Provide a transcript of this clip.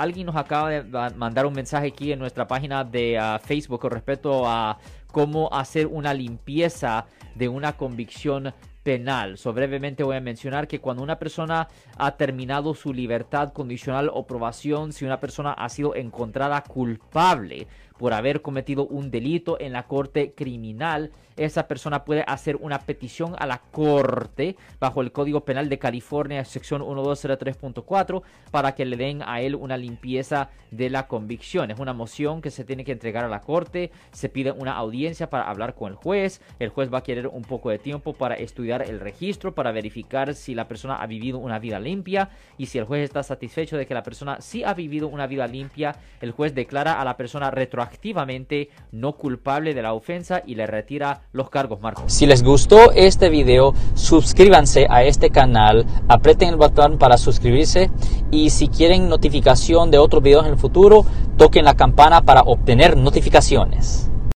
alguien nos acaba de mandar un mensaje aquí en nuestra página de ah, Facebook con respecto a cómo hacer una limpieza de una convicción penal. So, brevemente voy a mencionar que cuando una persona ha terminado su libertad condicional o probación, si una persona ha sido encontrada culpable por haber cometido un delito en la corte criminal, esa persona puede hacer una petición a la corte bajo el Código Penal de California, sección 1203.4, para que le den a él una limpieza de la convicción. Es una moción que se tiene que entregar a la corte, se pide una para hablar con el juez, el juez va a querer un poco de tiempo para estudiar el registro, para verificar si la persona ha vivido una vida limpia y si el juez está satisfecho de que la persona sí ha vivido una vida limpia, el juez declara a la persona retroactivamente no culpable de la ofensa y le retira los cargos, Marco. Si les gustó este video, suscríbanse a este canal, aprieten el botón para suscribirse y si quieren notificación de otros videos en el futuro, toquen la campana para obtener notificaciones.